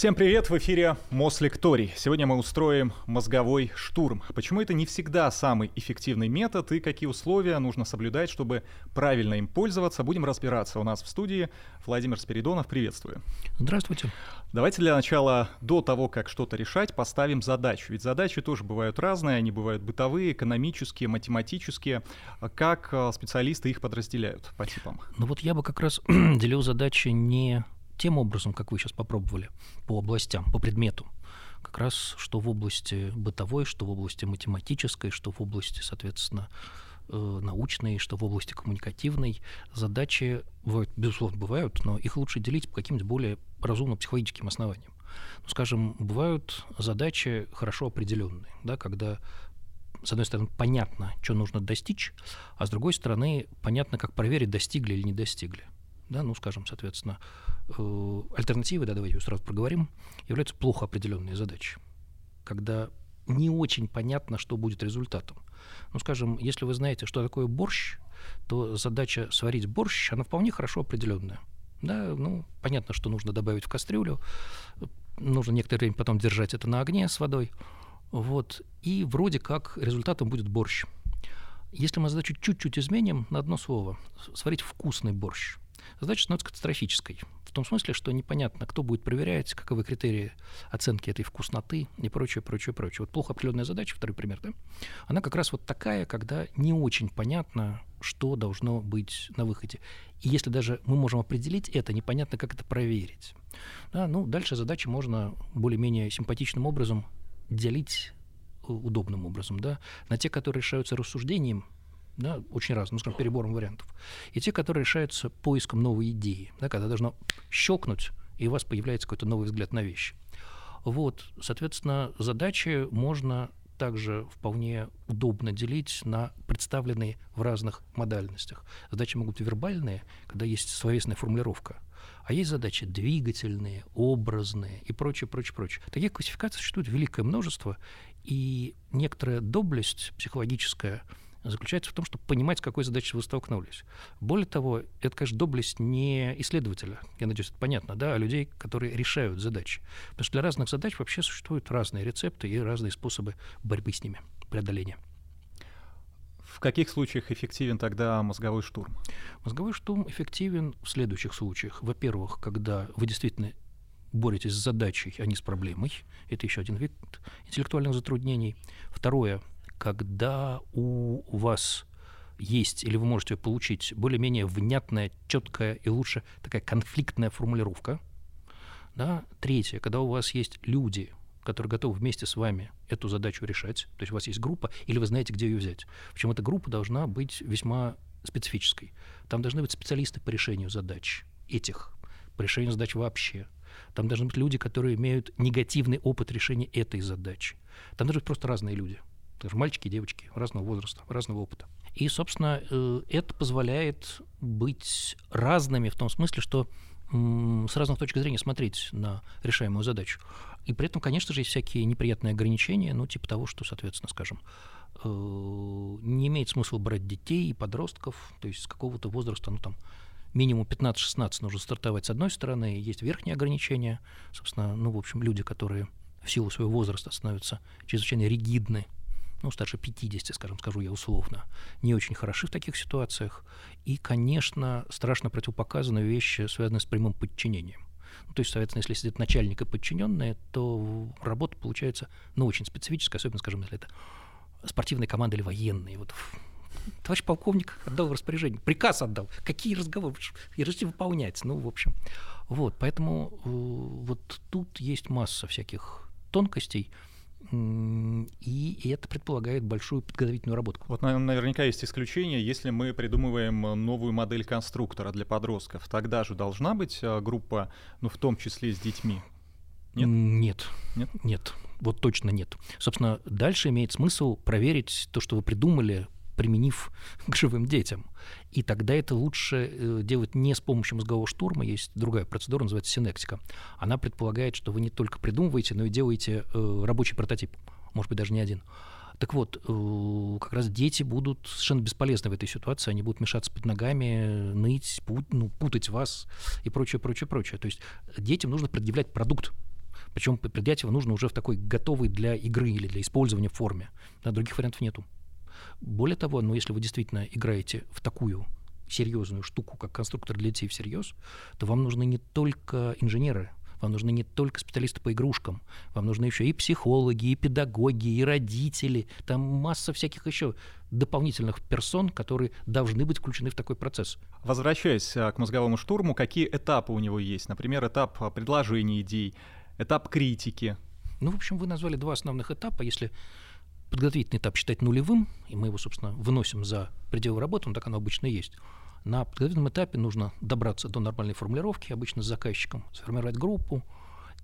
Всем привет, в эфире Мослекторий. Сегодня мы устроим мозговой штурм. Почему это не всегда самый эффективный метод и какие условия нужно соблюдать, чтобы правильно им пользоваться, будем разбираться. У нас в студии Владимир Спиридонов, приветствую. Здравствуйте. Давайте для начала, до того, как что-то решать, поставим задачу. Ведь задачи тоже бывают разные, они бывают бытовые, экономические, математические. Как э, специалисты их подразделяют по типам? Ну вот я бы как раз делил задачи не тем образом, как вы сейчас попробовали, по областям, по предмету. Как раз что в области бытовой, что в области математической, что в области, соответственно, э, научной, что в области коммуникативной. Задачи, безусловно, бывают, но их лучше делить по каким-то более разумным психологическим основаниям. Ну, скажем, бывают задачи хорошо определенные, да, когда с одной стороны, понятно, что нужно достичь, а с другой стороны, понятно, как проверить, достигли или не достигли да, ну, скажем, соответственно, э, альтернативы, да, давайте сразу проговорим, являются плохо определенные задачи, когда не очень понятно, что будет результатом. Ну, скажем, если вы знаете, что такое борщ, то задача сварить борщ, она вполне хорошо определенная. Да, ну, понятно, что нужно добавить в кастрюлю, нужно некоторое время потом держать это на огне с водой, вот, и вроде как результатом будет борщ. Если мы задачу чуть-чуть изменим на одно слово, сварить вкусный борщ – задача становится катастрофической. В том смысле, что непонятно, кто будет проверять, каковы критерии оценки этой вкусноты и прочее, прочее, прочее. Вот плохо определенная задача, второй пример, да, она как раз вот такая, когда не очень понятно, что должно быть на выходе. И если даже мы можем определить это, непонятно, как это проверить. Да, ну, дальше задачи можно более-менее симпатичным образом делить э, удобным образом, да, на те, которые решаются рассуждением, да, очень разные, ну, скажем, перебором вариантов, и те, которые решаются поиском новой идеи, да, когда должно щелкнуть, и у вас появляется какой-то новый взгляд на вещи. Вот, соответственно, задачи можно также вполне удобно делить на представленные в разных модальностях. Задачи могут быть вербальные, когда есть словесная формулировка, а есть задачи двигательные, образные и прочее, прочее, прочее. Таких классификаций существует великое множество, и некоторая доблесть психологическая – заключается в том, чтобы понимать, с какой задачей вы столкнулись. Более того, это, конечно, доблесть не исследователя, я надеюсь, это понятно, да, а людей, которые решают задачи. Потому что для разных задач вообще существуют разные рецепты и разные способы борьбы с ними, преодоления. В каких случаях эффективен тогда мозговой штурм? Мозговой штурм эффективен в следующих случаях. Во-первых, когда вы действительно боретесь с задачей, а не с проблемой. Это еще один вид интеллектуальных затруднений. Второе, когда у вас есть или вы можете получить более-менее внятная, четкая и лучше такая конфликтная формулировка. Да? Третье, когда у вас есть люди, которые готовы вместе с вами эту задачу решать, то есть у вас есть группа, или вы знаете, где ее взять. Причем эта группа должна быть весьма специфической. Там должны быть специалисты по решению задач этих, по решению задач вообще. Там должны быть люди, которые имеют негативный опыт решения этой задачи. Там должны быть просто разные люди – даже мальчики и девочки разного возраста, разного опыта. И, собственно, э, это позволяет быть разными в том смысле, что с разных точек зрения смотреть на решаемую задачу. И при этом, конечно же, есть всякие неприятные ограничения, ну, типа того, что, соответственно, скажем, э, не имеет смысла брать детей и подростков, то есть с какого-то возраста, ну, там, минимум 15-16 нужно стартовать с одной стороны, есть верхние ограничения, собственно, ну, в общем, люди, которые в силу своего возраста становятся чрезвычайно ригидны ну, старше 50, скажем, скажу я условно, не очень хороши в таких ситуациях. И, конечно, страшно противопоказаны вещи, связанные с прямым подчинением. Ну, то есть, соответственно, если сидят начальник и подчиненные, то работа получается, ну, очень специфическая, особенно, скажем, если это спортивная команда или военные. Вот товарищ полковник отдал распоряжение, приказ отдал. Какие разговоры? И решите выполнять. Ну, в общем. Вот, поэтому э, вот тут есть масса всяких тонкостей, и это предполагает большую подготовительную работу. Вот наверняка есть исключение, если мы придумываем новую модель конструктора для подростков, тогда же должна быть а, группа, ну в том числе с детьми. Нет? Нет. Нет? Нет. Вот точно нет. Собственно, дальше имеет смысл проверить то, что вы придумали, применив к живым детям. И тогда это лучше э, делать не с помощью мозгового штурма. Есть другая процедура, называется синектика. Она предполагает, что вы не только придумываете, но и делаете э, рабочий прототип. Может быть, даже не один. Так вот, э, как раз дети будут совершенно бесполезны в этой ситуации, они будут мешаться под ногами, ныть, пут, ну, путать вас и прочее, прочее, прочее. То есть детям нужно предъявлять продукт, Причем предприятие нужно уже в такой готовой для игры или для использования форме. Да, других вариантов нету. Более того, ну, если вы действительно играете в такую серьезную штуку, как конструктор для детей всерьез, то вам нужны не только инженеры, вам нужны не только специалисты по игрушкам, вам нужны еще и психологи, и педагоги, и родители, там масса всяких еще дополнительных персон, которые должны быть включены в такой процесс. Возвращаясь а, к мозговому штурму, какие этапы у него есть? Например, этап а, предложения идей, этап критики. Ну, в общем, вы назвали два основных этапа. Если подготовительный этап считать нулевым, и мы его, собственно, выносим за пределы работы, ну, так оно обычно есть, на подготовительном этапе нужно добраться до нормальной формулировки, обычно с заказчиком, сформировать группу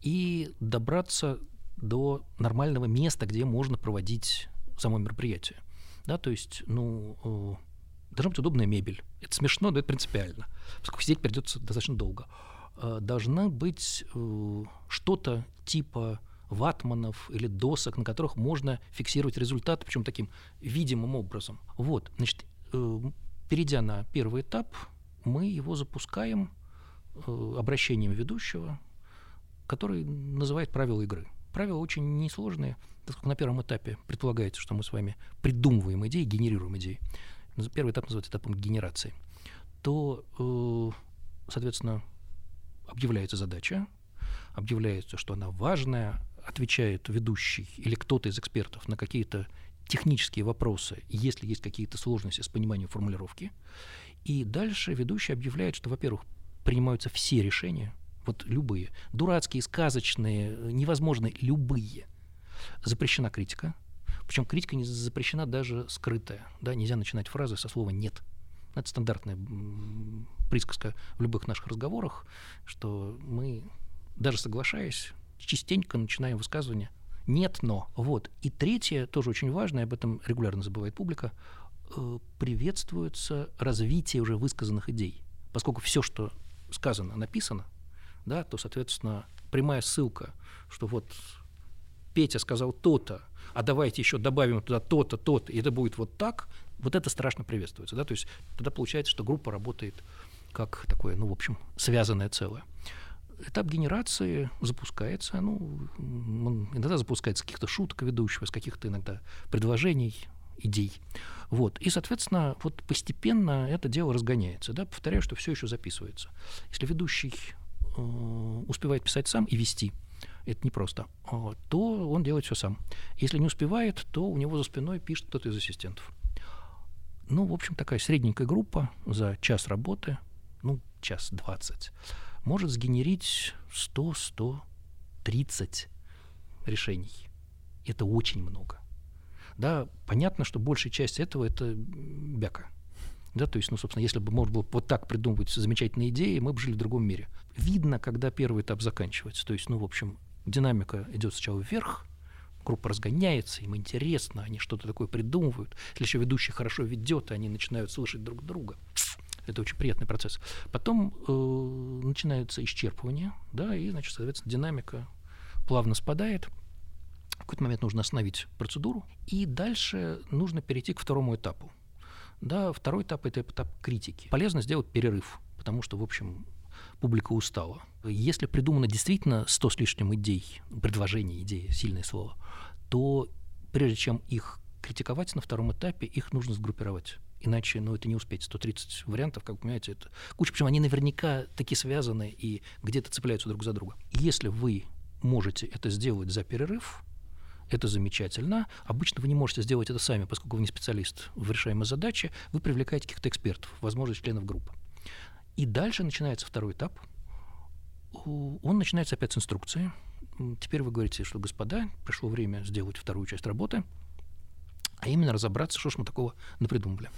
и добраться до нормального места, где можно проводить само мероприятие. Да, то есть, ну, э, должна быть удобная мебель. Это смешно, но это принципиально, поскольку сидеть придется достаточно долго. Э, должна быть э, что-то типа ватманов или досок, на которых можно фиксировать результаты, причем таким видимым образом. Вот, значит, Перейдя на первый этап, мы его запускаем э, обращением ведущего, который называет правила игры. Правила очень несложные, поскольку на первом этапе предполагается, что мы с вами придумываем идеи, генерируем идеи. Первый этап называется этапом генерации. То, э, соответственно, объявляется задача, объявляется, что она важная, отвечает ведущий или кто-то из экспертов на какие-то технические вопросы, если есть какие-то сложности с пониманием формулировки. И дальше ведущий объявляет, что, во-первых, принимаются все решения, вот любые, дурацкие, сказочные, невозможные, любые. Запрещена критика, причем критика не запрещена даже скрытая. Да, нельзя начинать фразы со слова «нет». Это стандартная присказка в любых наших разговорах, что мы, даже соглашаясь, частенько начинаем высказывание нет, но. Вот. И третье, тоже очень важное, об этом регулярно забывает публика, э, приветствуется развитие уже высказанных идей. Поскольку все, что сказано, написано, да, то, соответственно, прямая ссылка, что вот Петя сказал то-то, а давайте еще добавим туда то-то, то-то, и это будет вот так, вот это страшно приветствуется. Да? То есть тогда получается, что группа работает как такое, ну, в общем, связанное целое этап генерации запускается, ну, иногда запускается с каких-то шуток ведущего, с каких-то иногда предложений, идей. Вот. И, соответственно, вот постепенно это дело разгоняется. Да? Повторяю, что все еще записывается. Если ведущий э, успевает писать сам и вести, это непросто, э, то он делает все сам. Если не успевает, то у него за спиной пишет кто-то из ассистентов. Ну, в общем, такая средненькая группа за час работы, ну, час двадцать, может сгенерить 100-130 решений. Это очень много. Да, понятно, что большая часть этого это бяка. Да, то есть, ну, собственно, если бы можно было вот так придумывать замечательные идеи, мы бы жили в другом мире. Видно, когда первый этап заканчивается. То есть, ну, в общем, динамика идет сначала вверх, группа разгоняется, им интересно, они что-то такое придумывают. Если еще ведущий хорошо ведет, они начинают слышать друг друга. Это очень приятный процесс. Потом э, начинается исчерпывание, да, и, значит, соответственно, динамика плавно спадает. В какой-то момент нужно остановить процедуру, и дальше нужно перейти к второму этапу. Да, второй этап – это этап критики. Полезно сделать перерыв, потому что, в общем, публика устала. Если придумано действительно 100 с лишним идей, предложений, идеи, сильное слово, то прежде чем их критиковать на втором этапе, их нужно сгруппировать. Иначе, ну, это не успеть. 130 вариантов, как вы понимаете, это куча. Причем они наверняка такие связаны и где-то цепляются друг за друга. Если вы можете это сделать за перерыв, это замечательно. Обычно вы не можете сделать это сами, поскольку вы не специалист в решаемой задаче, вы привлекаете каких-то экспертов, возможно, членов группы. И дальше начинается второй этап. Он начинается опять с инструкции. Теперь вы говорите, что, господа, пришло время сделать вторую часть работы – а именно разобраться, что ж мы такого напридумывали.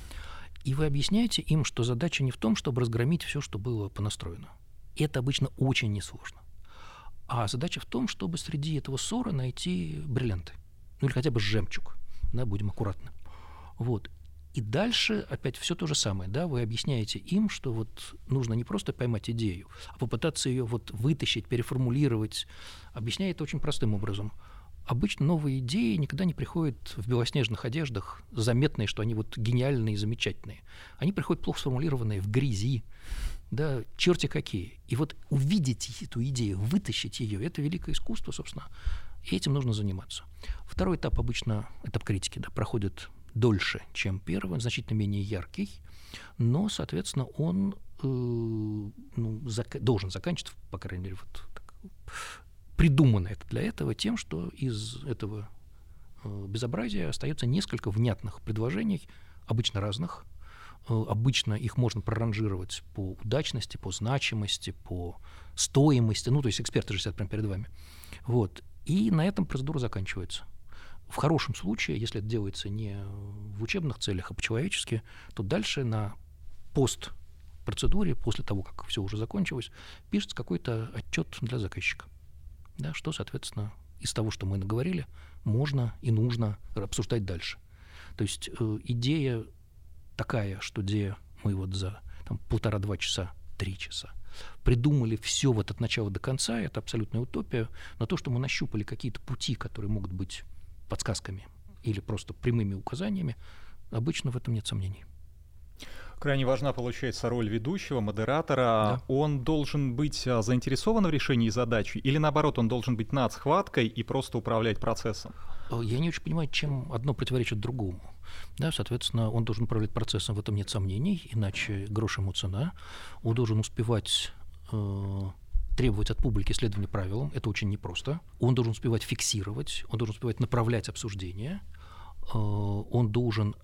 И вы объясняете им, что задача не в том, чтобы разгромить все, что было понастроено. Это обычно очень несложно. А задача в том, чтобы среди этого ссора найти бриллианты. Ну или хотя бы жемчуг. Да, будем аккуратны. Вот. И дальше опять все то же самое, да, вы объясняете им, что вот нужно не просто поймать идею, а попытаться ее вот вытащить, переформулировать. Объясняет очень простым образом – обычно новые идеи никогда не приходят в белоснежных одеждах, заметные, что они вот гениальные и замечательные. Они приходят плохо сформулированные, в грязи, да, черти какие. И вот увидеть эту идею, вытащить ее, это великое искусство, собственно, и этим нужно заниматься. Второй этап обычно, этап критики, да, проходит дольше, чем первый, значительно менее яркий, но, соответственно, он э, ну, зак- должен заканчиваться, по крайней мере, вот так, придумано это для этого тем, что из этого э, безобразия остается несколько внятных предложений, обычно разных, э, обычно их можно проранжировать по удачности, по значимости, по стоимости, ну, то есть эксперты же сидят прямо перед вами. Вот. И на этом процедура заканчивается. В хорошем случае, если это делается не в учебных целях, а по-человечески, то дальше на пост процедуре, после того, как все уже закончилось, пишется какой-то отчет для заказчика. Да, что, соответственно, из того, что мы наговорили, можно и нужно обсуждать дальше. То есть э, идея такая, что где мы вот за полтора-два часа, три часа придумали все вот от начала до конца, это абсолютная утопия, но то, что мы нащупали какие-то пути, которые могут быть подсказками или просто прямыми указаниями, обычно в этом нет сомнений. Крайне важна, получается, роль ведущего, модератора. Да. Он должен быть а, заинтересован в решении задачи или, наоборот, он должен быть над схваткой и просто управлять процессом? Э, я не очень понимаю, чем одно противоречит другому. Да, соответственно, он должен управлять процессом, в этом нет сомнений, иначе грош ему цена. Он должен успевать э, требовать от публики следования правилам, это очень непросто. Он должен успевать фиксировать, он должен успевать направлять обсуждение, э, он должен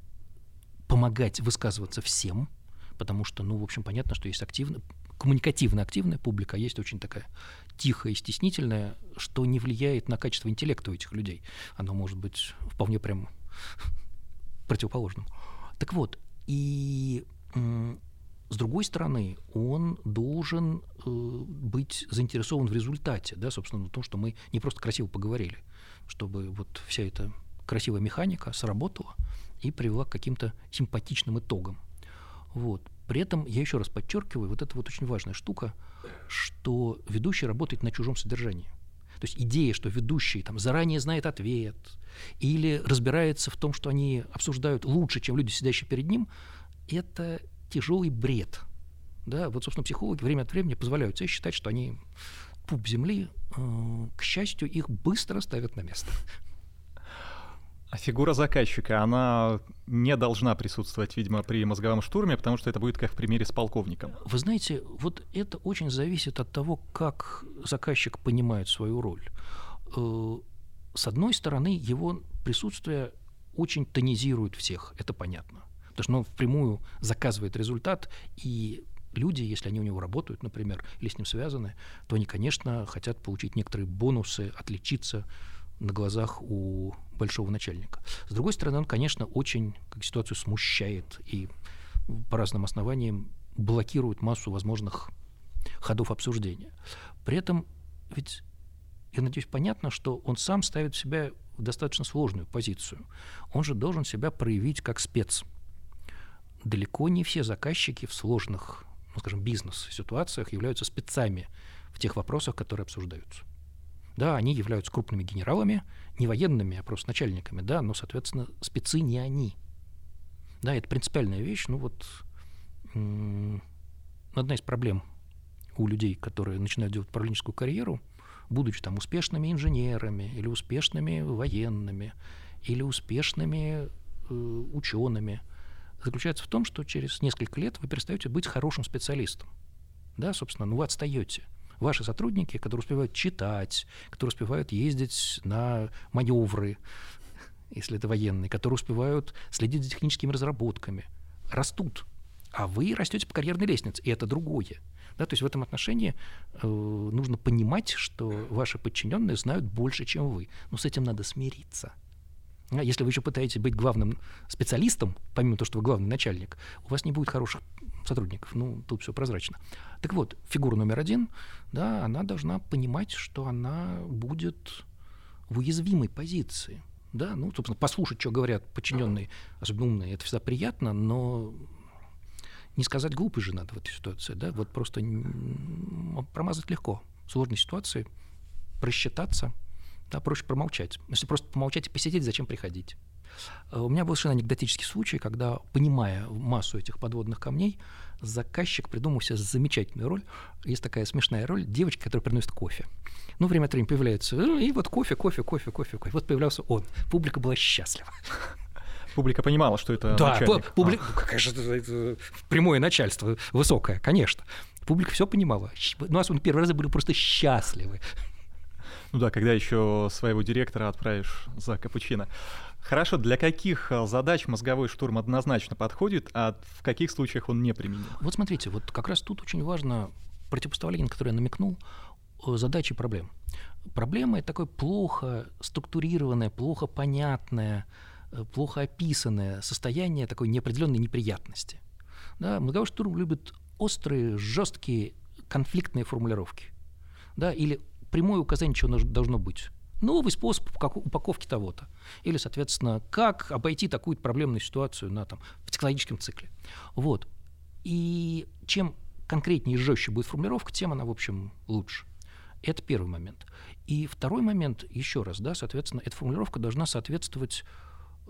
помогать высказываться всем, потому что, ну, в общем, понятно, что есть активно, коммуникативно активная публика, а есть очень такая тихая и стеснительная, что не влияет на качество интеллекта у этих людей. Оно может быть вполне прям противоположным. Так вот, и с другой стороны, он должен э, быть заинтересован в результате, да, собственно, в том, что мы не просто красиво поговорили, чтобы вот вся эта красивая механика сработала и привела к каким-то симпатичным итогам. Вот. При этом я еще раз подчеркиваю, вот это вот очень важная штука, что ведущий работает на чужом содержании. То есть идея, что ведущий там, заранее знает ответ или разбирается в том, что они обсуждают лучше, чем люди, сидящие перед ним, это тяжелый бред. Да, вот, собственно, психологи время от времени позволяют себе считать, что они пуп земли, э, к счастью, их быстро ставят на место. А фигура заказчика, она не должна присутствовать, видимо, при мозговом штурме, потому что это будет как в примере с полковником. Вы знаете, вот это очень зависит от того, как заказчик понимает свою роль. Э, с одной стороны, его присутствие очень тонизирует всех, это понятно. Потому что он впрямую заказывает результат, и люди, если они у него работают, например, или с ним связаны, то они, конечно, хотят получить некоторые бонусы, отличиться, на глазах у большого начальника. С другой стороны, он, конечно, очень как ситуацию смущает и по разным основаниям блокирует массу возможных ходов обсуждения. При этом ведь, я надеюсь, понятно, что он сам ставит себя в достаточно сложную позицию. Он же должен себя проявить как спец. Далеко не все заказчики в сложных, ну, скажем, бизнес-ситуациях являются спецами в тех вопросах, которые обсуждаются. Да, они являются крупными генералами, не военными, а просто начальниками, да, но, соответственно, спецы не они. Да, это принципиальная вещь. Ну вот одна из проблем у людей, которые начинают делать управленческую карьеру, будучи там успешными инженерами или успешными военными или успешными э, учеными, заключается в том, что через несколько лет вы перестаете быть хорошим специалистом. Да, собственно, ну вы отстаете ваши сотрудники, которые успевают читать, которые успевают ездить на маневры, если это военные, которые успевают следить за техническими разработками, растут. А вы растете по карьерной лестнице, и это другое. Да, то есть в этом отношении э, нужно понимать, что ваши подчиненные знают больше, чем вы. Но с этим надо смириться. А если вы еще пытаетесь быть главным специалистом, помимо того, что вы главный начальник, у вас не будет хороших сотрудников. Ну, тут все прозрачно. Так вот, фигура номер один, да, она должна понимать, что она будет в уязвимой позиции. Да, ну, собственно, послушать, что говорят подчиненные, особенно умные, это всегда приятно, но не сказать глупость же надо в этой ситуации, да, вот просто промазать легко. В сложной ситуации просчитаться, да, проще промолчать. Если просто помолчать и посидеть, зачем приходить? Э, у меня был совершенно анекдотический случай, когда, понимая массу этих подводных камней, заказчик придумал себе замечательную роль. Есть такая смешная роль девочки, которая приносит кофе. Ну, время от времени появляется, и вот кофе, кофе, кофе, кофе, кофе. Вот появлялся он. Публика была счастлива. Публика понимала, что это да, начальник. Публи... А. Какая же это прямое начальство, высокое, конечно. Публика все понимала. Ну, особенно первые разы были просто счастливы. Ну да, когда еще своего директора отправишь за капучино. Хорошо, для каких э, задач мозговой штурм однозначно подходит, а в каких случаях он не применим? Вот смотрите, вот как раз тут очень важно противопоставление, на которое я намекнул, задачи и проблем. Проблема — это такое плохо структурированное, плохо понятное, э, плохо описанное состояние такой неопределенной неприятности. Да, мозговой штурм любит острые, жесткие, конфликтные формулировки. Да, или прямое указание, чего должно быть новый способ упаковки того-то. Или, соответственно, как обойти такую проблемную ситуацию на, там, в технологическом цикле. Вот. И чем конкретнее и жестче будет формулировка, тем она, в общем, лучше. Это первый момент. И второй момент, еще раз, да, соответственно, эта формулировка должна соответствовать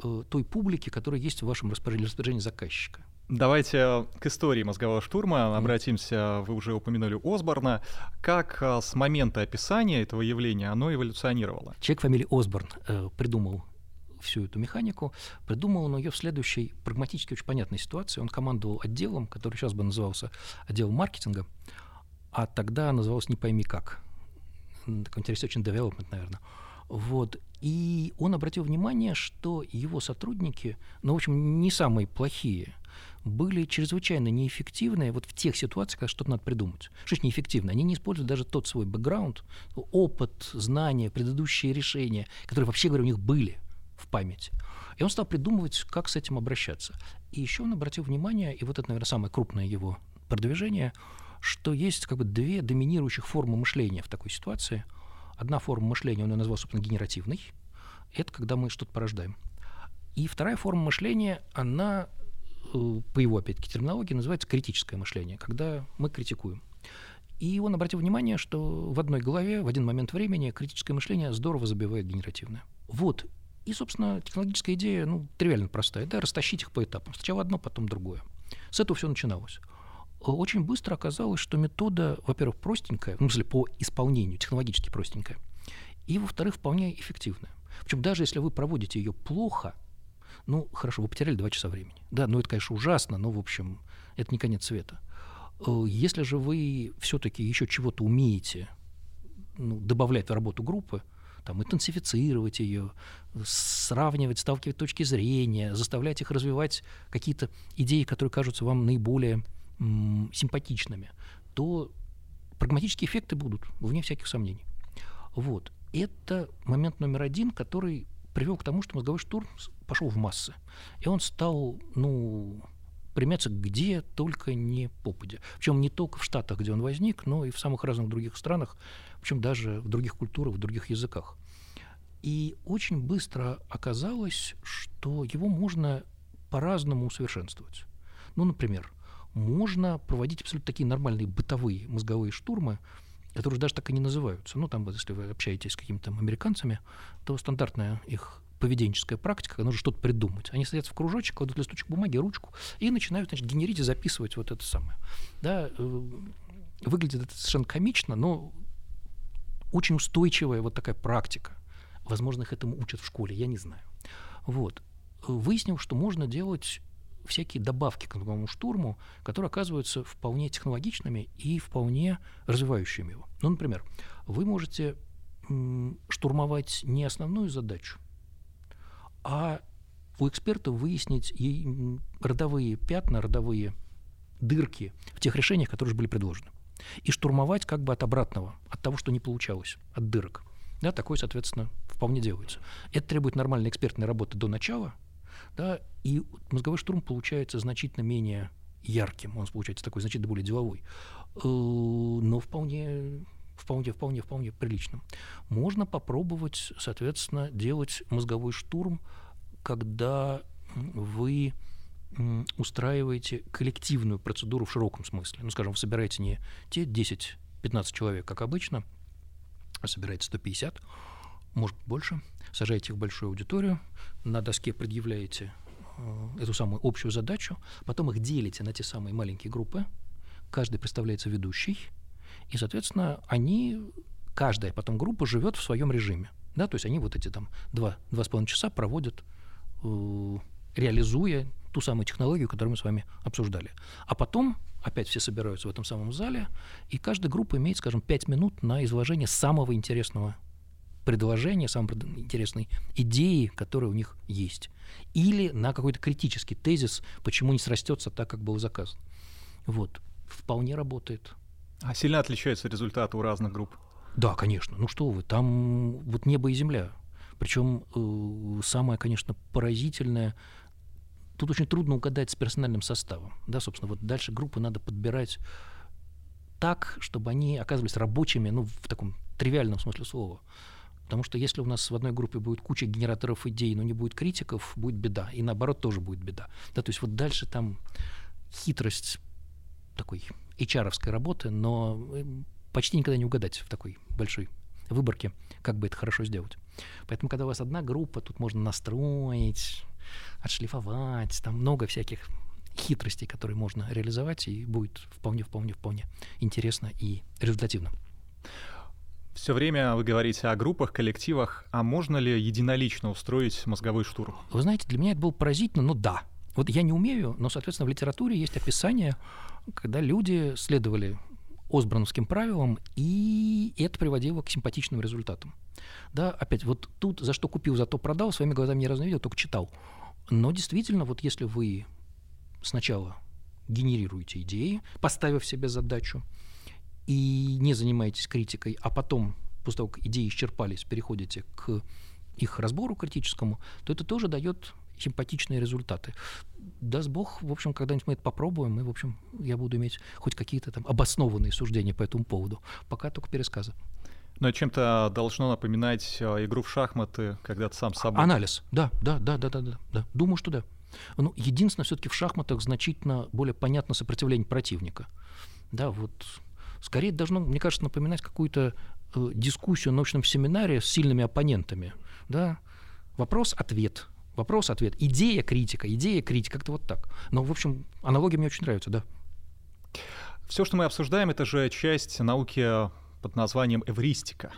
э, той публике, которая есть в вашем распоряжении, распоряжении заказчика. Давайте к истории мозгового штурма обратимся. Вы уже упомянули Осборна. Как а, с момента описания этого явления оно эволюционировало? Человек фамилии Осборн э, придумал всю эту механику, придумал он ее в следующей прагматически очень понятной ситуации. Он командовал отделом, который сейчас бы назывался отделом маркетинга, а тогда назывался не пойми как. Такой интересный очень development, наверное. Вот. И он обратил внимание, что его сотрудники, ну, в общем, не самые плохие – были чрезвычайно неэффективны вот в тех ситуациях, когда что-то надо придумать. Что значит неэффективно? Они не используют даже тот свой бэкграунд, опыт, знания, предыдущие решения, которые, вообще говоря, у них были в памяти. И он стал придумывать, как с этим обращаться. И еще он обратил внимание, и вот это, наверное, самое крупное его продвижение, что есть как бы две доминирующих формы мышления в такой ситуации. Одна форма мышления он ее назвал, собственно, генеративной. Это когда мы что-то порождаем. И вторая форма мышления, она по его, опять-таки, терминологии, называется критическое мышление, когда мы критикуем. И он обратил внимание, что в одной голове в один момент времени критическое мышление здорово забивает генеративное. Вот. И, собственно, технологическая идея, ну, тривиально простая, да, растащить их по этапам. Сначала одно, потом другое. С этого все начиналось. Очень быстро оказалось, что метода, во-первых, простенькая, ну, в смысле, по исполнению, технологически простенькая, и, во-вторых, вполне эффективная. Причем даже если вы проводите ее плохо, ну, хорошо, вы потеряли два часа времени. Да, ну это, конечно, ужасно, но, в общем, это не конец света. Э, если же вы все-таки еще чего-то умеете ну, добавлять в работу группы, там, интенсифицировать ее, сравнивать, сталкивать точки зрения, заставлять их развивать какие-то идеи, которые кажутся вам наиболее м, симпатичными, то прагматические эффекты будут, вне всяких сомнений. Вот. Это момент номер один, который привел к тому, что мозговой штурм пошел в массы. И он стал, ну, применяться где только не попадя. Причем не только в Штатах, где он возник, но и в самых разных других странах, причем даже в других культурах, в других языках. И очень быстро оказалось, что его можно по-разному усовершенствовать. Ну, например, можно проводить абсолютно такие нормальные бытовые мозговые штурмы, которые даже так и не называются. Ну, там, если вы общаетесь с какими-то американцами, то стандартная их поведенческая практика, нужно что-то придумать. Они садятся в кружочек, кладут листочек бумаги, ручку и начинают значит, генерить и записывать вот это самое. Да, э, выглядит это совершенно комично, но очень устойчивая вот такая практика. Возможно, их этому учат в школе, я не знаю. Вот. Выяснил, что можно делать всякие добавки к новому штурму, которые оказываются вполне технологичными и вполне развивающими его. Ну, например, вы можете штурмовать не основную задачу, а у экспертов выяснить родовые пятна, родовые дырки в тех решениях, которые уже были предложены. И штурмовать как бы от обратного, от того, что не получалось, от дырок. Да, такое, соответственно, вполне делается. Это требует нормальной экспертной работы до начала, да, и мозговой штурм получается значительно менее ярким, он получается такой значительно более деловой, э, но вполне вполне, вполне, вполне приличным. Можно попробовать, соответственно, делать мозговой штурм, когда вы устраиваете коллективную процедуру в широком смысле. Ну, скажем, вы собираете не те 10-15 человек, как обычно, а собираете 150, может больше, сажаете их в большую аудиторию, на доске предъявляете э, эту самую общую задачу, потом их делите на те самые маленькие группы, каждый представляется ведущий, и, соответственно, они, каждая потом группа живет в своем режиме. Да, то есть они вот эти там два, два с половиной часа проводят, э, реализуя ту самую технологию, которую мы с вами обсуждали. А потом опять все собираются в этом самом зале, и каждая группа имеет, скажем, пять минут на изложение самого интересного предложения, самой интересной идеи, которая у них есть. Или на какой-то критический тезис, почему не срастется так, как был заказан. Вот. Вполне работает. А сильно отличаются результаты у разных групп? Да, конечно. Ну что вы, там вот небо и земля. Причем э, самое, конечно, поразительное, тут очень трудно угадать с персональным составом. Да, собственно, вот дальше группы надо подбирать так, чтобы они оказывались рабочими, ну, в таком тривиальном смысле слова. Потому что если у нас в одной группе будет куча генераторов идей, но не будет критиков, будет беда. И наоборот тоже будет беда. Да, то есть вот дальше там хитрость такой HR-овской работы, но э, почти никогда не угадать в такой большой выборке, как бы это хорошо сделать. Поэтому, когда у вас одна группа, тут можно настроить, отшлифовать, там много всяких хитростей, которые можно реализовать, и будет вполне, вполне, вполне интересно и результативно. Все время вы говорите о группах, коллективах, а можно ли единолично устроить мозговой штурм? Вы знаете, для меня это было поразительно, но да. Вот я не умею, но, соответственно, в литературе есть описание, когда люди следовали Осборновским правилам, и это приводило к симпатичным результатам. Да, опять, вот тут за что купил, за то продал, своими глазами ни разу не видел, только читал. Но действительно, вот если вы сначала генерируете идеи, поставив себе задачу, и не занимаетесь критикой, а потом, после того, как идеи исчерпались, переходите к их разбору критическому, то это тоже дает симпатичные результаты. Даст Бог, в общем, когда-нибудь мы это попробуем, и, в общем, я буду иметь хоть какие-то там обоснованные суждения по этому поводу. Пока только пересказы. Но чем-то должно напоминать э, игру в шахматы, когда ты сам собой. Анализ, да, да, да, да, да, да, да. Думаю, что да. Ну, единственное, все-таки в шахматах значительно более понятно сопротивление противника. Да, вот скорее должно, мне кажется, напоминать какую-то э, дискуссию на научном семинаре с сильными оппонентами. Да? Вопрос-ответ. Вопрос-ответ. Идея, критика, идея, критика. Как-то вот так. Но, в общем, аналогия мне очень нравится, да. Все, что мы обсуждаем, это же часть науки под названием эвристика.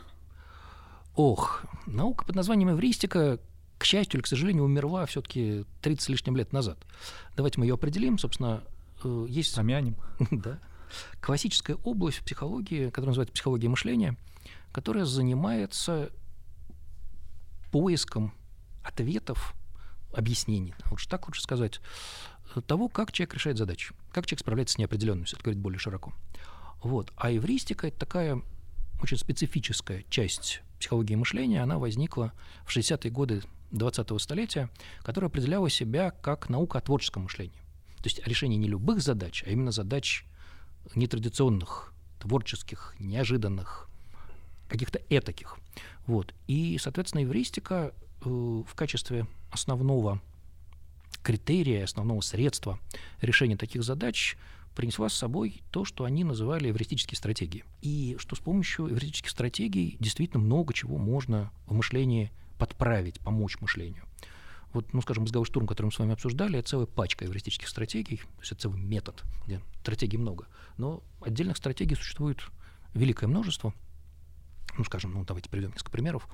Ох, наука под названием эвристика, к счастью или к сожалению, умерла все-таки 30 с лишним лет назад. Давайте мы ее определим. Собственно, э, есть... Помянем. да. Классическая область в психологии, которая называется психология мышления, которая занимается поиском ответов, объяснений, лучше так лучше сказать, того, как человек решает задачи, как человек справляется с неопределенностью, это говорит более широко. Вот. А эвристика — это такая очень специфическая часть психологии мышления, она возникла в 60-е годы 20-го столетия, которая определяла себя как наука о творческом мышлении. То есть решение не любых задач, а именно задач нетрадиционных, творческих, неожиданных, каких-то этаких. Вот. И, соответственно, эвристика э, в качестве основного критерия, основного средства решения таких задач принесла с собой то, что они называли эвристические стратегии. И что с помощью эвристических стратегий действительно много чего можно в мышлении подправить, помочь мышлению. Вот, ну, скажем, мозговой штурм, который мы с вами обсуждали, это целая пачка эвристических стратегий, то есть это целый метод, где стратегий много. Но отдельных стратегий существует великое множество. Ну, скажем, ну, давайте приведем несколько примеров.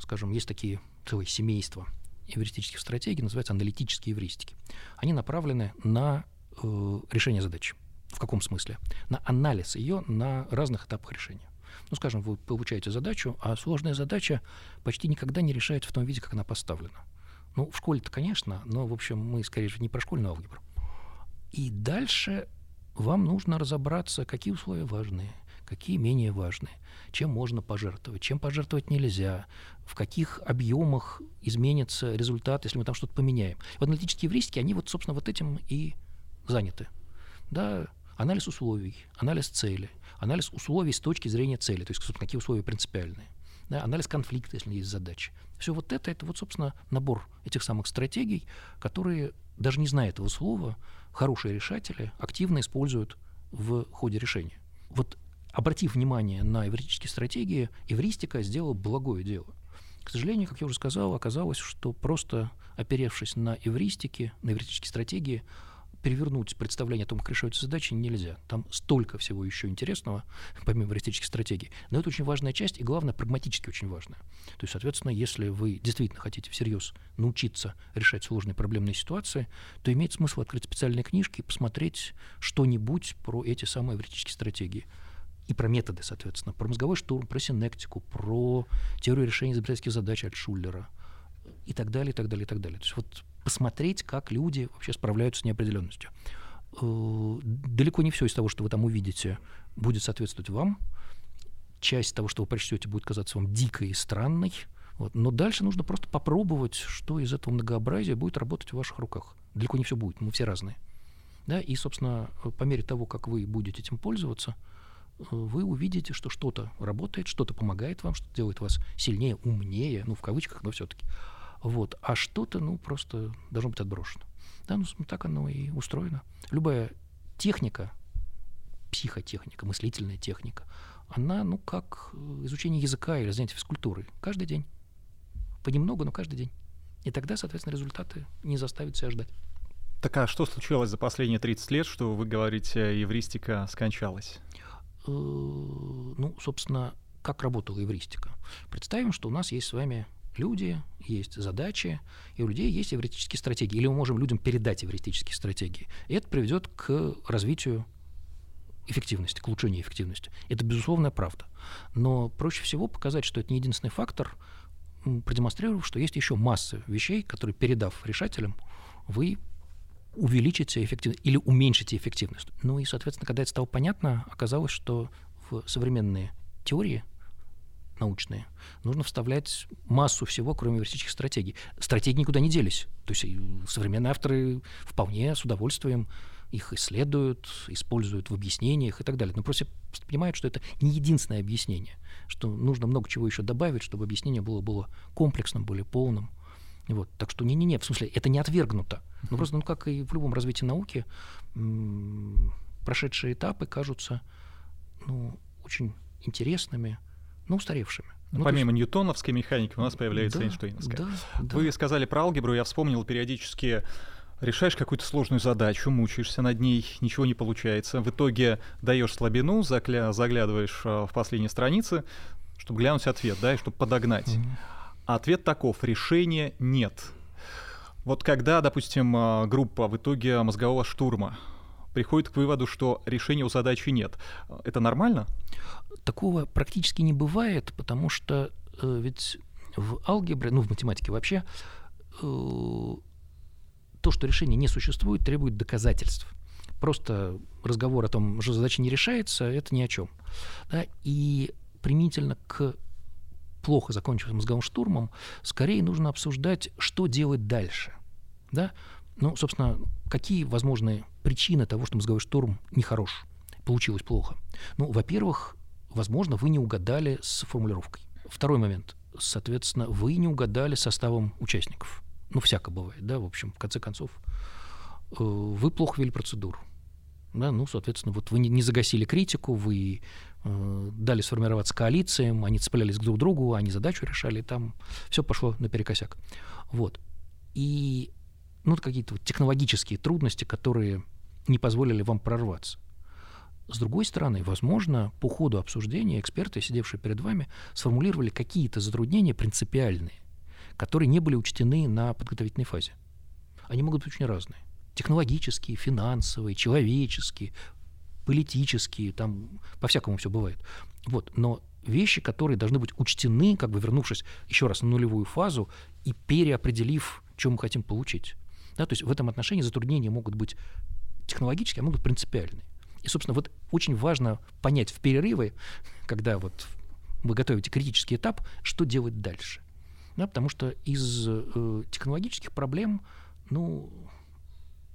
Скажем, есть такие целые семейства эвристических стратегий, называются аналитические эвристики. Они направлены на э, решение задачи. В каком смысле? На анализ ее на разных этапах решения. Ну, скажем, вы получаете задачу, а сложная задача почти никогда не решается в том виде, как она поставлена. Ну, в школе-то, конечно, но, в общем, мы, скорее всего, не про школьную алгебру. И дальше вам нужно разобраться, какие условия важные, какие менее важные, чем можно пожертвовать, чем пожертвовать нельзя, в каких объемах изменится результат, если мы там что-то поменяем. Вот аналитические эвристики, они вот, собственно, вот этим и заняты. Да, анализ условий, анализ цели, анализ условий с точки зрения цели, то есть, собственно, какие условия принципиальные. Да, анализ конфликта, если есть задачи. Все вот это, это вот, собственно, набор этих самых стратегий, которые, даже не зная этого слова, хорошие решатели активно используют в ходе решения. Вот обратив внимание на эвристические стратегии, эвристика сделала благое дело. К сожалению, как я уже сказал, оказалось, что просто оперевшись на эвристики, на эвристические стратегии, перевернуть представление о том, как решаются задачи, нельзя. Там столько всего еще интересного, помимо эвристических стратегий. Но это очень важная часть, и главное, прагматически очень важная. То есть, соответственно, если вы действительно хотите всерьез научиться решать сложные проблемные ситуации, то имеет смысл открыть специальные книжки и посмотреть что-нибудь про эти самые эвристические стратегии и про методы, соответственно, про мозговой штурм, про синектику, про теорию решения изобретательских задач от Шуллера и так далее, и так далее, и так далее. То есть вот посмотреть, как люди вообще справляются с неопределенностью. Э, далеко не все из того, что вы там увидите, будет соответствовать вам. Часть того, что вы прочтете, будет казаться вам дикой и странной. Вот. Но дальше нужно просто попробовать, что из этого многообразия будет работать в ваших руках. Далеко не все будет, мы все разные. Да? И, собственно, по мере того, как вы будете этим пользоваться, э, вы увидите, что что-то работает, что-то помогает вам, что делает вас сильнее, умнее, ну, в кавычках, но все-таки. Вот. А что-то, ну, просто должно быть отброшено. Да, ну, так оно и устроено. Любая техника, психотехника, мыслительная техника, она, ну, как изучение языка или занятие физкультурой. Каждый день. Понемногу, но каждый день. И тогда, соответственно, результаты не заставят себя ждать. Так а что случилось за последние 30 лет, что вы говорите, евристика скончалась? Э, ну, собственно, как работала евристика? Представим, что у нас есть с вами люди, есть задачи, и у людей есть эвристические стратегии. Или мы можем людям передать эвристические стратегии. И это приведет к развитию эффективности, к улучшению эффективности. Это безусловная правда. Но проще всего показать, что это не единственный фактор, продемонстрировав, что есть еще масса вещей, которые, передав решателям, вы увеличите эффективность или уменьшите эффективность. Ну и, соответственно, когда это стало понятно, оказалось, что в современные теории научные, нужно вставлять массу всего, кроме эвристических стратегий. Стратегии никуда не делись. То есть современные авторы вполне с удовольствием их исследуют, используют в объяснениях и так далее. Но просто понимают, что это не единственное объяснение, что нужно много чего еще добавить, чтобы объяснение было, было комплексным, более полным. Вот. Так что не-не-не, в смысле, это не отвергнуто. Но просто, ну, как и в любом развитии науки, прошедшие этапы кажутся ну, очень интересными, но устаревшими. Ну, ну Помимо есть... ньютоновской механики у нас появляется да, Эйнштейнская. Да, да. Вы сказали про алгебру, я вспомнил периодически решаешь какую-то сложную задачу, мучаешься над ней, ничего не получается. В итоге даешь слабину, закля... заглядываешь а, в последние страницы, чтобы глянуть ответ, да, и чтобы подогнать. Mm-hmm. А ответ таков: решения нет. Вот когда, допустим, а, группа в итоге мозгового штурма приходит к выводу, что решения у задачи нет, это нормально? Такого практически не бывает, потому что э, ведь в алгебре, ну в математике вообще, э, то, что решение не существует, требует доказательств. Просто разговор о том, что задача не решается, это ни о чем. Да? И применительно к плохо закончившимся мозговым штурмом, скорее нужно обсуждать, что делать дальше. Да? Ну, собственно, какие возможные причины того, что мозговой штурм нехорош, получилось плохо? Ну, во-первых, возможно, вы не угадали с формулировкой. Второй момент. Соответственно, вы не угадали составом участников. Ну, всяко бывает, да, в общем, в конце концов. Э, вы плохо вели процедуру. Да, ну, соответственно, вот вы не загасили критику, вы э, дали сформироваться коалициям, они цеплялись друг к другу, они задачу решали, там все пошло наперекосяк. Вот. И ну, какие-то вот технологические трудности, которые не позволили вам прорваться. С другой стороны, возможно, по ходу обсуждения эксперты, сидевшие перед вами, сформулировали какие-то затруднения принципиальные, которые не были учтены на подготовительной фазе. Они могут быть очень разные. Технологические, финансовые, человеческие, политические, там по-всякому все бывает. Вот. Но вещи, которые должны быть учтены, как бы вернувшись еще раз на нулевую фазу и переопределив, что мы хотим получить. Да, то есть в этом отношении затруднения могут быть технологические, а могут принципиальные. И, собственно, вот очень важно понять в перерывы, когда вот вы готовите критический этап, что делать дальше. Да, потому что из э, технологических проблем, ну,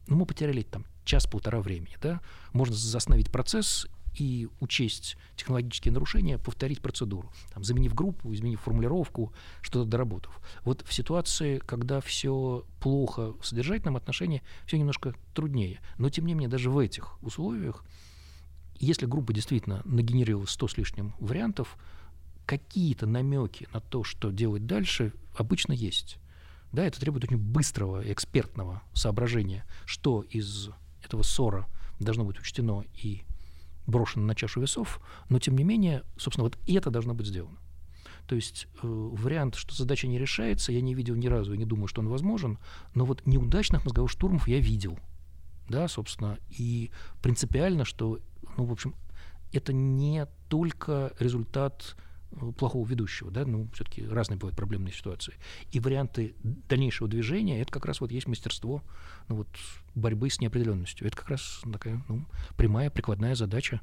ну, мы потеряли там час-полтора времени. Да? Можно застановить процесс и учесть технологические нарушения, повторить процедуру, там, заменив группу, изменив формулировку, что-то доработав. Вот в ситуации, когда все плохо в содержательном отношении, все немножко труднее. Но, тем не менее, даже в этих условиях, если группа действительно нагенерировала 100 с лишним вариантов, какие-то намеки на то, что делать дальше, обычно есть. Да, это требует очень быстрого экспертного соображения, что из этого ссора должно быть учтено и брошено на чашу весов, но тем не менее, собственно, вот это должно быть сделано. То есть э, вариант, что задача не решается, я не видел ни разу и не думаю, что он возможен, но вот неудачных мозговых штурмов я видел. Да, собственно, и принципиально, что, ну, в общем, это не только результат плохого ведущего, да, ну, все-таки разные бывают проблемные ситуации. И варианты дальнейшего движения, это как раз вот есть мастерство ну, вот, борьбы с неопределенностью. Это как раз такая ну, прямая прикладная задача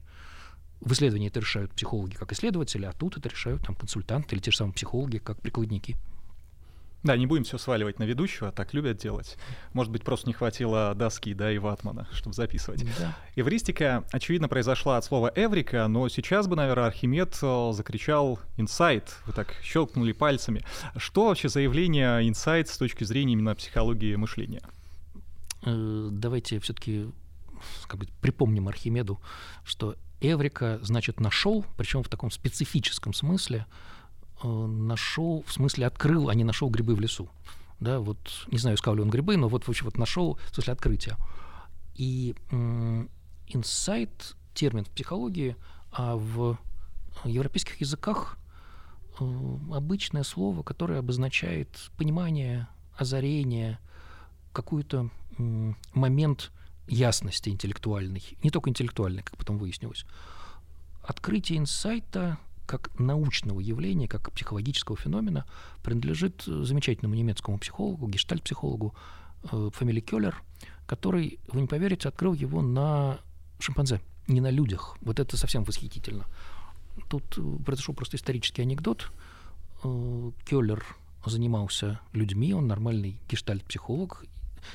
в исследовании это решают психологи как исследователи, а тут это решают там консультанты или те же самые психологи как прикладники. Да, не будем все сваливать на ведущего, так любят делать. Может быть, просто не хватило доски, да, и ватмана, чтобы записывать. Да. Эвристика, очевидно, произошла от слова «эврика», но сейчас бы, наверное, Архимед э, закричал «инсайт». Вы так щелкнули пальцами. Что вообще заявление «инсайт» с точки зрения именно психологии мышления? Э, давайте все-таки как бы припомним Архимеду, что Эврика значит нашел, причем в таком специфическом смысле, нашел, в смысле открыл, а не нашел грибы в лесу. Да, вот не знаю, искал ли он грибы, но вот, в общем, вот нашел в смысле открытия. И инсайт термин в психологии, а в европейских языках э, обычное слово, которое обозначает понимание, озарение, какой-то момент ясности интеллектуальной, не только интеллектуальной, как потом выяснилось. Открытие инсайта как научного явления, как психологического феномена принадлежит замечательному немецкому психологу, гештальт-психологу э, фамилии Келлер, который, вы не поверите, открыл его на шимпанзе, не на людях. Вот это совсем восхитительно. Тут э, произошел просто исторический анекдот. Э, Келлер занимался людьми, он нормальный гештальт-психолог,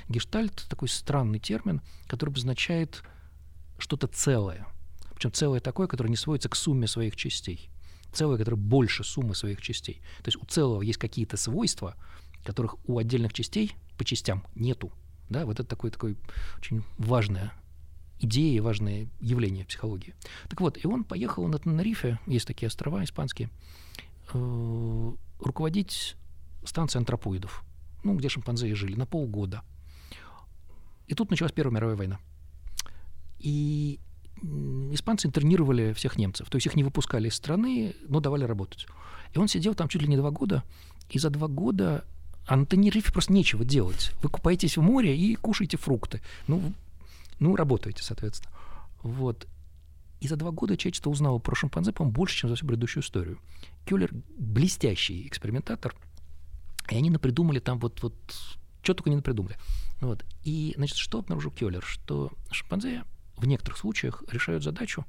Гештальт — такой странный термин, который обозначает что-то целое. Причем целое такое, которое не сводится к сумме своих частей. Целое, которое больше суммы своих частей. То есть у целого есть какие-то свойства, которых у отдельных частей по частям нету. Да, вот это такое, такое очень важное идея, важное явление психологии. Так вот, и он поехал на Тенерифе, есть такие острова испанские, э, руководить станцией антропоидов, ну, где шимпанзе жили, на полгода. И тут началась Первая мировая война. И испанцы интернировали всех немцев. То есть их не выпускали из страны, но давали работать. И он сидел там чуть ли не два года, и за два года а на Тенерифе просто нечего делать. Вы купаетесь в море и кушаете фрукты. Ну, ну работаете, соответственно. Вот. И за два года человечество узнало про шимпанзе, по-моему, больше, чем за всю предыдущую историю. Кюллер — блестящий экспериментатор, и они напридумали там вот, вот что только не напридумали. Вот. И, значит, что обнаружил Келлер? Что шимпанзе в некоторых случаях решают задачу,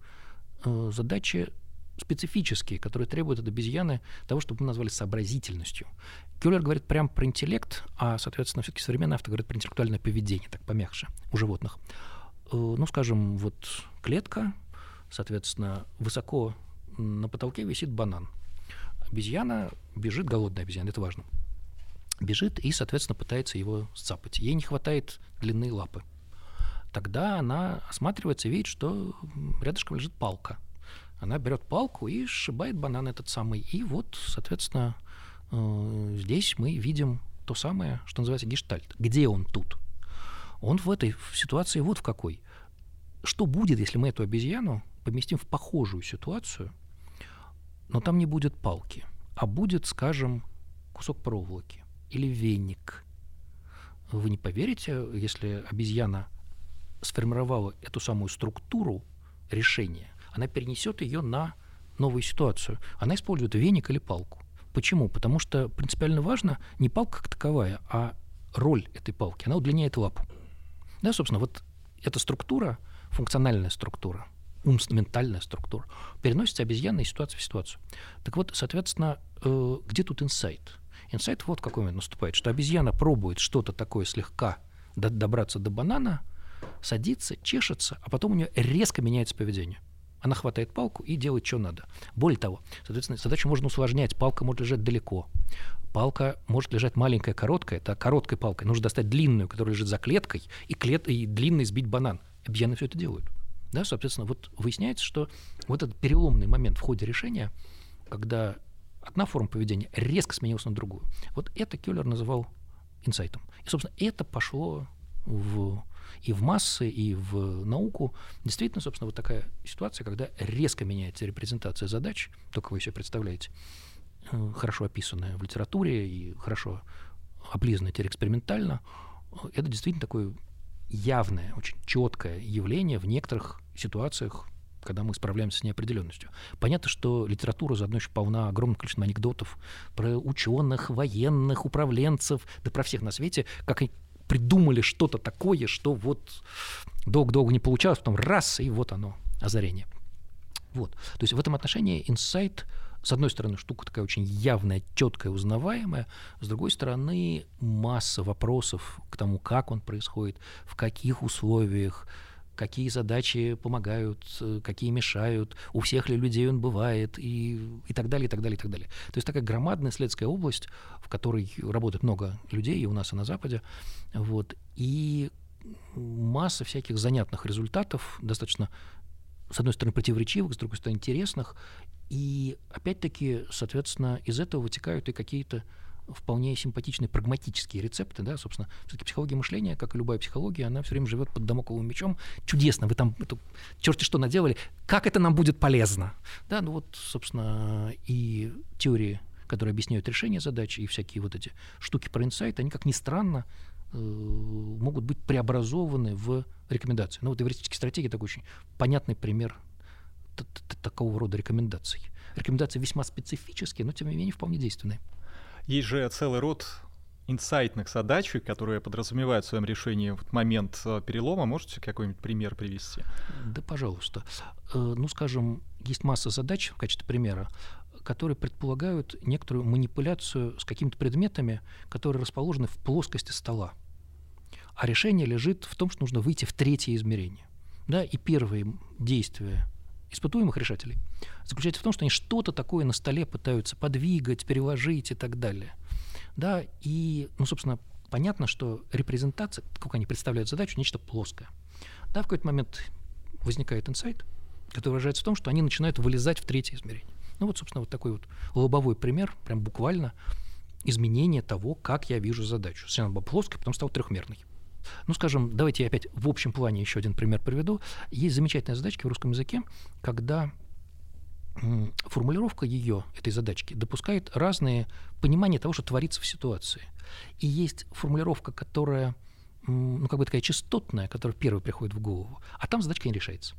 э, задачи специфические, которые требуют от обезьяны того, чтобы мы назвали сообразительностью. Келлер говорит прямо про интеллект, а, соответственно, все-таки современные авторы говорят про интеллектуальное поведение, так помягче, у животных. Э, ну, скажем, вот клетка, соответственно, высоко на потолке висит банан. Обезьяна бежит, голодная обезьяна, это важно бежит и, соответственно, пытается его сцапать. Ей не хватает длины лапы. Тогда она осматривается и видит, что рядышком лежит палка. Она берет палку и сшибает банан этот самый. И вот, соответственно, э, здесь мы видим то самое, что называется гештальт. Где он тут? Он в этой ситуации вот в какой. Что будет, если мы эту обезьяну поместим в похожую ситуацию, но там не будет палки, а будет, скажем, кусок проволоки или веник. Вы не поверите, если обезьяна сформировала эту самую структуру решения, она перенесет ее на новую ситуацию. Она использует веник или палку. Почему? Потому что принципиально важно не палка как таковая, а роль этой палки. Она удлиняет лапу. Да, собственно, вот эта структура, функциональная структура, умственно-ментальная структура, переносится обезьяна из ситуации в ситуацию. Так вот, соответственно, э, где тут инсайт? Инсайт вот какой момент наступает, что обезьяна пробует что-то такое слегка добраться до банана, садится, чешется, а потом у нее резко меняется поведение. Она хватает палку и делает, что надо. Более того, соответственно, задачу можно усложнять. Палка может лежать далеко. Палка может лежать маленькая, короткая. Это короткой палкой. Нужно достать длинную, которая лежит за клеткой, и, клет... и длинный сбить банан. Обезьяны все это делают. Да, соответственно, вот выясняется, что вот этот переломный момент в ходе решения, когда одна форма поведения резко сменилась на другую. Вот это Кюллер называл инсайтом. И, собственно, это пошло в, и в массы, и в науку. Действительно, собственно, вот такая ситуация, когда резко меняется репрезентация задач, только вы себе представляете, э, хорошо описанная в литературе и хорошо облизанная теперь экспериментально, это действительно такое явное, очень четкое явление в некоторых ситуациях когда мы справляемся с неопределенностью. Понятно, что литература заодно еще полна огромным количеством анекдотов про ученых, военных, управленцев, да про всех на свете, как они придумали что-то такое, что вот долго-долго не получалось, потом раз, и вот оно, озарение. Вот. То есть в этом отношении инсайт, с одной стороны, штука такая очень явная, четкая, узнаваемая, с другой стороны, масса вопросов к тому, как он происходит, в каких условиях, какие задачи помогают, э, какие мешают, у всех ли людей он бывает и, и так далее, и так далее, и так далее. То есть такая громадная исследовательская область, в которой работает много людей и у нас, и на Западе. Вот, и масса всяких занятных результатов, достаточно, с одной стороны, противоречивых, с другой стороны, интересных. И опять-таки, соответственно, из этого вытекают и какие-то вполне симпатичные прагматические рецепты, да, собственно, все-таки психология мышления, как и любая психология, она все время живет под домоковым мечом. Чудесно, вы там это, черти что наделали, как это нам будет полезно? Да, ну вот, собственно, и теории, которые объясняют решение задачи, и всякие вот эти штуки про инсайт, они, как ни странно, э, могут быть преобразованы в рекомендации. Ну вот эвристические стратегии такой очень понятный пример такого рода рекомендаций. Рекомендации весьма специфические, но тем не менее вполне действенные. Есть же целый род инсайтных задач, которые подразумевают в своем решении в момент э, перелома. Можете какой-нибудь пример привести? Да, пожалуйста. Э, ну, скажем, есть масса задач в качестве примера, которые предполагают некоторую манипуляцию с какими-то предметами, которые расположены в плоскости стола. А решение лежит в том, что нужно выйти в третье измерение. Да, и первые действия испытуемых решателей заключается в том, что они что-то такое на столе пытаются подвигать, переложить и так далее. Да, и, ну, собственно, понятно, что репрезентация, как они представляют задачу, нечто плоское. Да, в какой-то момент возникает инсайт, который выражается в том, что они начинают вылезать в третье измерение. Ну вот, собственно, вот такой вот лобовой пример, прям буквально изменение того, как я вижу задачу. Сначала была плоской, потом стала трехмерной. Ну, скажем, давайте я опять в общем плане еще один пример приведу. Есть замечательная задачка в русском языке, когда формулировка ее, этой задачки, допускает разные понимания того, что творится в ситуации. И есть формулировка, которая, ну, как бы такая частотная, которая первой приходит в голову, а там задачка не решается.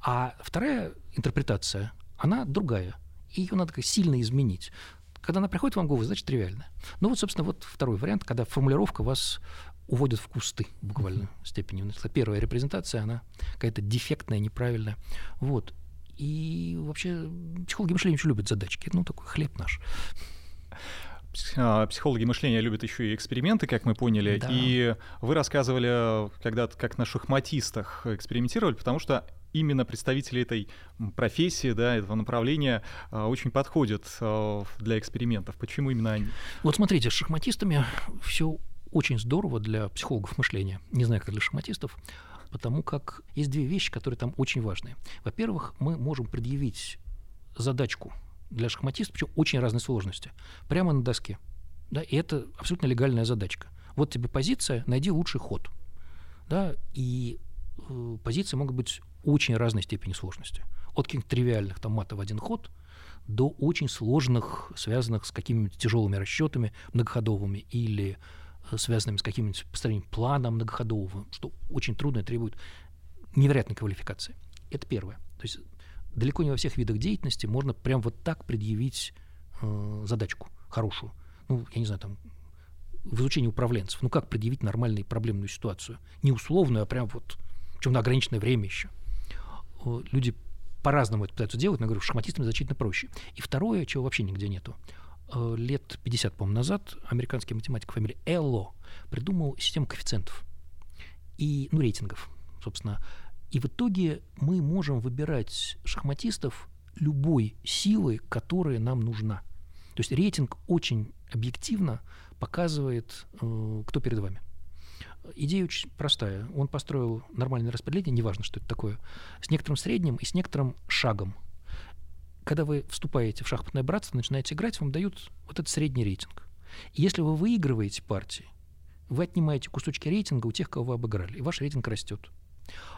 А вторая интерпретация, она другая, и ее надо сильно изменить. Когда она приходит вам в голову, значит тривиальная. Ну вот, собственно, вот второй вариант, когда формулировка вас уводят в кусты буквально mm-hmm. степени. Первая репрезентация, она какая-то дефектная, неправильная. Вот. И вообще психологи мышления очень любят задачки. Ну, такой хлеб наш а, психологи мышления любят еще и эксперименты, как мы поняли. Да. И вы рассказывали когда-то, как на шахматистах экспериментировали, потому что именно представители этой профессии, да, этого направления а, очень подходят а, для экспериментов. Почему именно они? Вот смотрите, с шахматистами все очень здорово для психологов мышления, не знаю, как для шахматистов, потому как есть две вещи, которые там очень важны. Во-первых, мы можем предъявить задачку для шахматистов, причем очень разной сложности, прямо на доске. Да, и это абсолютно легальная задачка. Вот тебе позиция, найди лучший ход. Да, и э, позиции могут быть очень разной степени сложности. От каких-то тривиальных, там, мата в один ход, до очень сложных, связанных с какими-то тяжелыми расчетами многоходовыми или связанными с каким-нибудь построением плана многоходового, что очень трудно и требует невероятной квалификации. Это первое. То есть далеко не во всех видах деятельности можно прям вот так предъявить э, задачку хорошую. Ну, я не знаю, там, в изучении управленцев. Ну, как предъявить нормальную проблемную ситуацию? Не условную, а прям вот, причем на ограниченное время еще. Люди по-разному это пытаются делать, но, говорю, шахматистам значительно проще. И второе, чего вообще нигде нету – лет 50, по-моему, назад американский математик фамилии Элло придумал систему коэффициентов и, ну, рейтингов, собственно. И в итоге мы можем выбирать шахматистов любой силы, которая нам нужна. То есть рейтинг очень объективно показывает, э, кто перед вами. Идея очень простая. Он построил нормальное распределение, неважно, что это такое, с некоторым средним и с некоторым шагом когда вы вступаете в шахматное братство, начинаете играть, вам дают вот этот средний рейтинг. И если вы выигрываете партии, вы отнимаете кусочки рейтинга у тех, кого вы обыграли, и ваш рейтинг растет.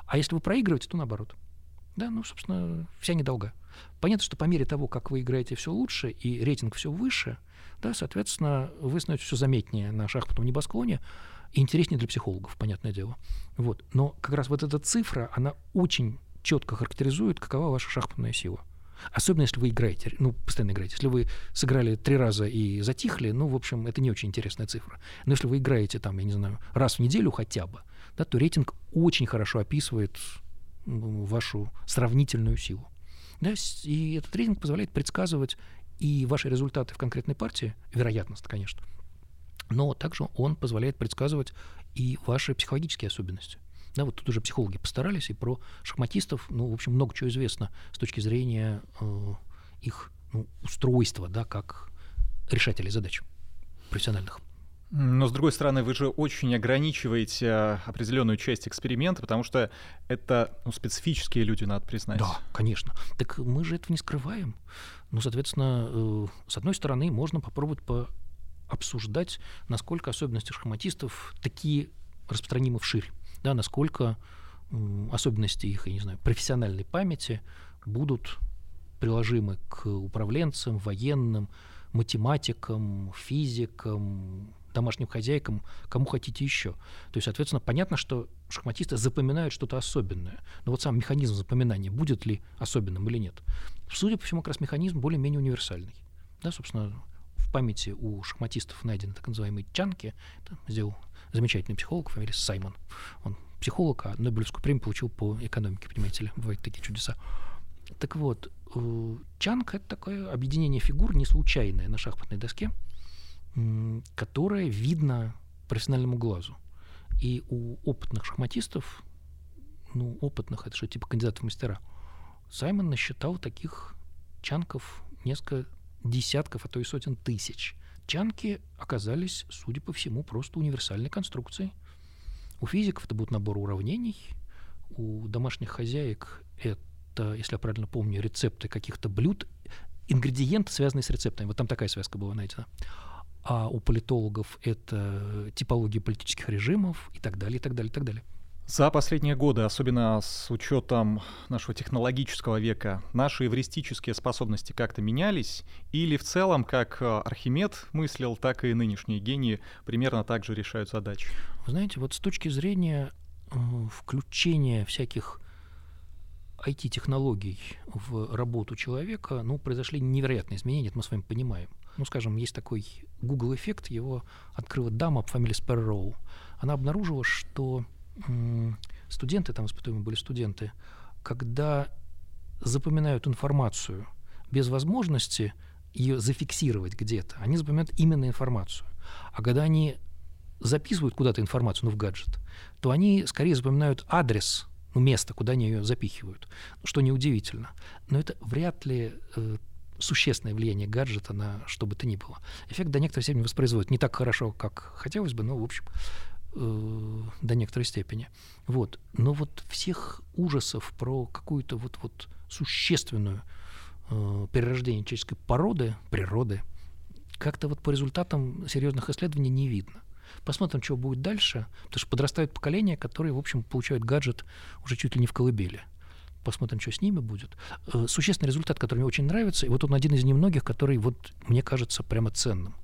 А если вы проигрываете, то наоборот. Да, ну, собственно, вся недолга. Понятно, что по мере того, как вы играете все лучше и рейтинг все выше, да, соответственно, вы становитесь все заметнее на шахматном небосклоне и интереснее для психологов, понятное дело. Вот. Но как раз вот эта цифра, она очень четко характеризует, какова ваша шахматная сила. Особенно если вы играете, ну, постоянно играете. Если вы сыграли три раза и затихли, ну, в общем, это не очень интересная цифра. Но если вы играете там, я не знаю, раз в неделю хотя бы, да, то рейтинг очень хорошо описывает вашу сравнительную силу. Да, и этот рейтинг позволяет предсказывать и ваши результаты в конкретной партии, вероятность, конечно, но также он позволяет предсказывать и ваши психологические особенности. Да, вот тут уже психологи постарались, и про шахматистов, ну, в общем, много чего известно с точки зрения э, их ну, устройства, да, как решателей задач профессиональных. Но с другой стороны, вы же очень ограничиваете определенную часть эксперимента, потому что это ну, специфические люди, надо признать. Да, конечно. Так мы же этого не скрываем. Ну, соответственно, э, с одной стороны, можно попробовать пообсуждать, насколько особенности шахматистов такие распространимы вширь, да, насколько особенности их, я не знаю, профессиональной памяти будут приложимы к управленцам, военным, математикам, физикам, домашним хозяйкам, кому хотите еще. То есть, соответственно, понятно, что шахматисты запоминают что-то особенное. Но вот сам механизм запоминания, будет ли особенным или нет. Судя по всему, как раз механизм более-менее универсальный. Да, собственно, в памяти у шахматистов найдены так называемые чанки. Это сделал замечательный психолог, фамилия Саймон. Он психолог, а Нобелевскую премию получил по экономике, понимаете ли, бывают такие чудеса. Так вот, э, чанг — это такое объединение фигур не случайное на шахматной доске — которое видно профессиональному глазу. И у опытных шахматистов, ну, опытных, это же типа кандидатов в мастера, Саймон насчитал таких чанков несколько десятков, а то и сотен тысяч. Чанки оказались, судя по всему, просто универсальной конструкцией. У физиков это будет набор уравнений, у домашних хозяек это, если я правильно помню, рецепты каких-то блюд, ингредиенты, связанные с рецептами. Вот там такая связка была найдена а у политологов это типология политических режимов и так далее, и так далее, и так далее. За последние годы, особенно с учетом нашего технологического века, наши эвристические способности как-то менялись? Или в целом, как э, Архимед мыслил, так и нынешние гении примерно так же решают задачи? Вы знаете, вот с точки зрения э, включения всяких IT-технологий в работу человека, ну, произошли невероятные изменения, это мы с вами понимаем ну, скажем, есть такой Google эффект, его открыла дама по фамилии Sparrow. Она обнаружила, что студенты, там испытуемые были студенты, когда запоминают информацию без возможности ее зафиксировать где-то, они запоминают именно информацию. А когда они записывают куда-то информацию, ну, в гаджет, то они скорее запоминают адрес, ну, место, куда они ее запихивают, что неудивительно. Но это вряд ли э, существенное влияние гаджета на что бы то ни было. Эффект до некоторой степени воспроизводит не так хорошо, как хотелось бы, но, в общем, э, до некоторой степени. Вот. Но вот всех ужасов про какую-то вот, вот существенную э, перерождение человеческой породы, природы, как-то вот по результатам серьезных исследований не видно. Посмотрим, что будет дальше, потому что подрастают поколения, которые, в общем, получают гаджет уже чуть ли не в колыбели посмотрим, что с ними будет. Э, существенный результат, который мне очень нравится, и вот он один из немногих, который вот мне кажется прямо ценным.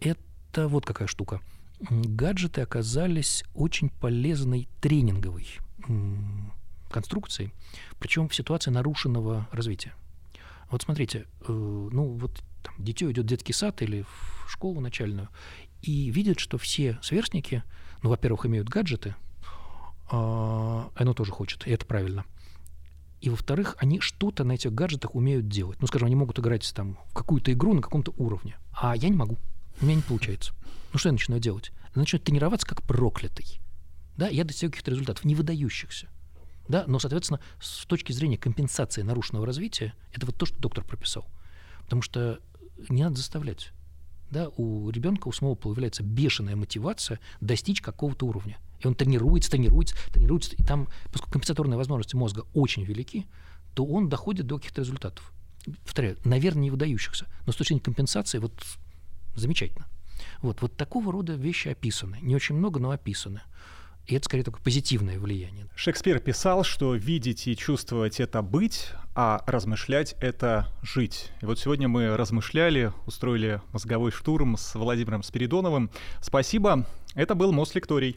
Это вот какая штука. Гаджеты оказались очень полезной тренинговой конструкцией, причем в ситуации нарушенного развития. Вот смотрите, э, ну вот там, дитё идет в детский сад или в школу начальную и видит, что все сверстники, ну, во-первых, имеют гаджеты, а оно тоже хочет, и это правильно – и, во-вторых, они что-то на этих гаджетах умеют делать. Ну, скажем, они могут играть там в какую-то игру на каком-то уровне. А я не могу. У меня не получается. Ну, что я начинаю делать? Я начинаю тренироваться как проклятый. Да, я достигаю каких-то результатов, не выдающихся. Да, но, соответственно, с точки зрения компенсации нарушенного развития, это вот то, что доктор прописал. Потому что не надо заставлять. Да, у ребенка у самого появляется бешеная мотивация достичь какого-то уровня. И он тренируется, тренируется, тренируется. И там, поскольку компенсаторные возможности мозга очень велики, то он доходит до каких-то результатов. повторяю, наверное, не выдающихся, но с точки зрения компенсации вот замечательно. Вот, вот такого рода вещи описаны. Не очень много, но описаны. И это скорее такое позитивное влияние. Шекспир писал, что видеть и чувствовать — это быть, а размышлять — это жить. И вот сегодня мы размышляли, устроили мозговой штурм с Владимиром Спиридоновым. Спасибо. Это был Мост Лекторий.